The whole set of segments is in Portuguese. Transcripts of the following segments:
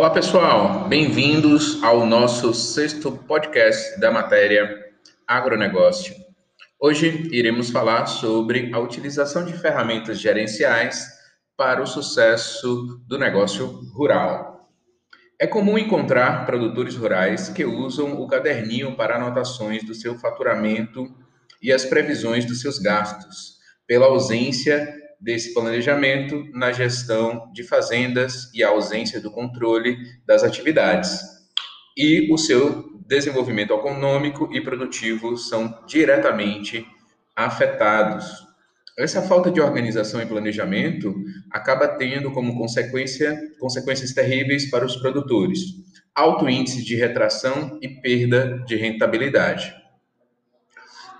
Olá pessoal, bem-vindos ao nosso sexto podcast da matéria agronegócio. Hoje iremos falar sobre a utilização de ferramentas gerenciais para o sucesso do negócio rural. É comum encontrar produtores rurais que usam o caderninho para anotações do seu faturamento e as previsões dos seus gastos, pela ausência desse planejamento na gestão de fazendas e a ausência do controle das atividades. E o seu desenvolvimento econômico e produtivo são diretamente afetados. Essa falta de organização e planejamento acaba tendo como consequência consequências terríveis para os produtores: alto índice de retração e perda de rentabilidade.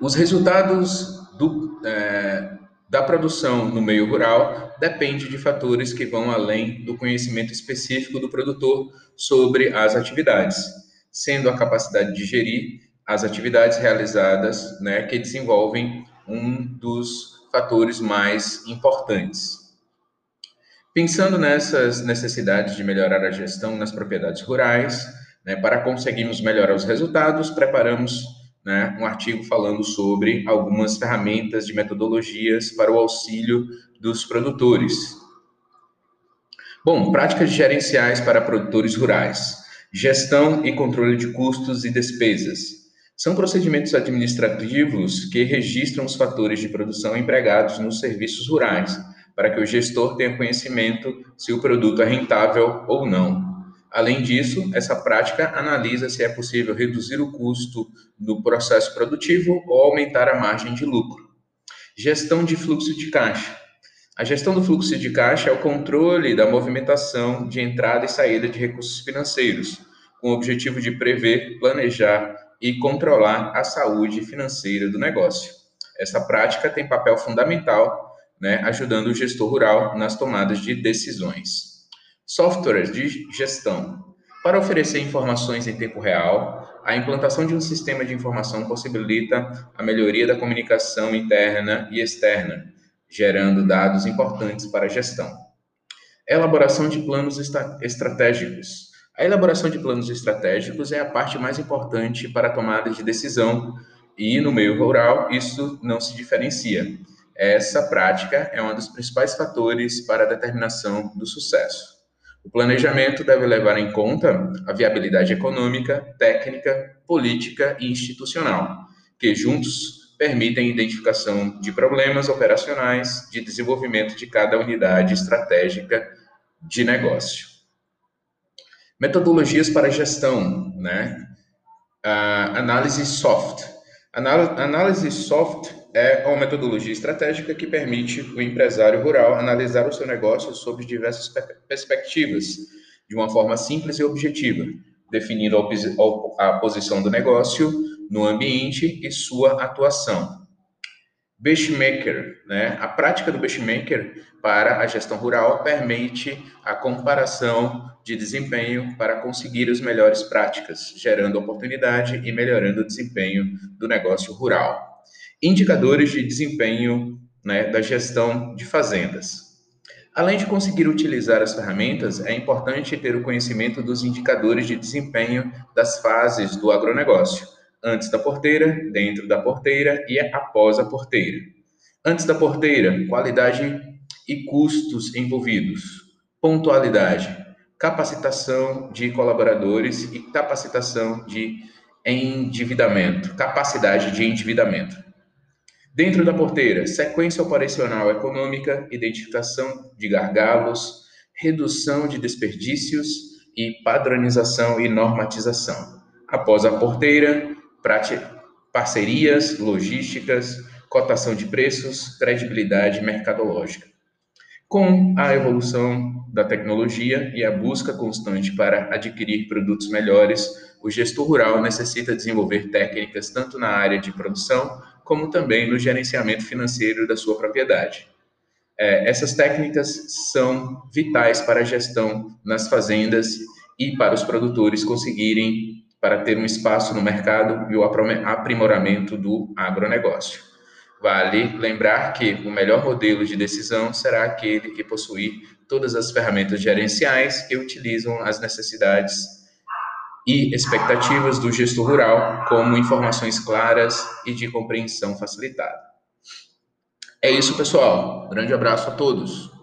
Os resultados do, é, da produção no meio rural depende de fatores que vão além do conhecimento específico do produtor sobre as atividades, sendo a capacidade de gerir as atividades realizadas, né, que desenvolvem um dos fatores mais importantes. Pensando nessas necessidades de melhorar a gestão nas propriedades rurais, né, para conseguirmos melhorar os resultados, preparamos né, um artigo falando sobre algumas ferramentas de metodologias para o auxílio dos produtores. Bom, práticas gerenciais para produtores rurais. Gestão e controle de custos e despesas. São procedimentos administrativos que registram os fatores de produção empregados nos serviços rurais, para que o gestor tenha conhecimento se o produto é rentável ou não. Além disso, essa prática analisa se é possível reduzir o custo do processo produtivo ou aumentar a margem de lucro. Gestão de fluxo de caixa. A gestão do fluxo de caixa é o controle da movimentação de entrada e saída de recursos financeiros, com o objetivo de prever, planejar e controlar a saúde financeira do negócio. Essa prática tem papel fundamental, né, ajudando o gestor rural nas tomadas de decisões. Softwares de gestão. Para oferecer informações em tempo real, a implantação de um sistema de informação possibilita a melhoria da comunicação interna e externa, gerando dados importantes para a gestão. Elaboração de planos estratégicos. A elaboração de planos estratégicos é a parte mais importante para a tomada de decisão e, no meio rural, isso não se diferencia. Essa prática é um dos principais fatores para a determinação do sucesso. O planejamento deve levar em conta a viabilidade econômica, técnica, política e institucional, que juntos permitem a identificação de problemas operacionais de desenvolvimento de cada unidade estratégica de negócio. Metodologias para gestão, né? Uh, análise soft. Análise soft é uma metodologia estratégica que permite o empresário rural analisar o seu negócio sob diversas perspectivas, de uma forma simples e objetiva, definindo a posição do negócio no ambiente e sua atuação. Benchmaker, né? A prática do benchmaker para a gestão rural permite a comparação de desempenho para conseguir as melhores práticas, gerando oportunidade e melhorando o desempenho do negócio rural. Indicadores de desempenho né, da gestão de fazendas. Além de conseguir utilizar as ferramentas, é importante ter o conhecimento dos indicadores de desempenho das fases do agronegócio, antes da porteira, dentro da porteira e após a porteira. Antes da porteira, qualidade e custos envolvidos, pontualidade, capacitação de colaboradores e capacitação de endividamento, capacidade de endividamento. Dentro da porteira, sequência operacional econômica, identificação de gargalos, redução de desperdícios e padronização e normatização. Após a porteira, parcerias, logísticas, cotação de preços, credibilidade mercadológica. Com a evolução da tecnologia e a busca constante para adquirir produtos melhores, o gestor rural necessita desenvolver técnicas tanto na área de produção como também no gerenciamento financeiro da sua propriedade. É, essas técnicas são vitais para a gestão nas fazendas e para os produtores conseguirem para ter um espaço no mercado e o aprimoramento do agronegócio. Vale lembrar que o melhor modelo de decisão será aquele que possuir todas as ferramentas gerenciais que utilizam as necessidades e expectativas do gestor rural, como informações claras e de compreensão facilitada. É isso, pessoal. grande abraço a todos.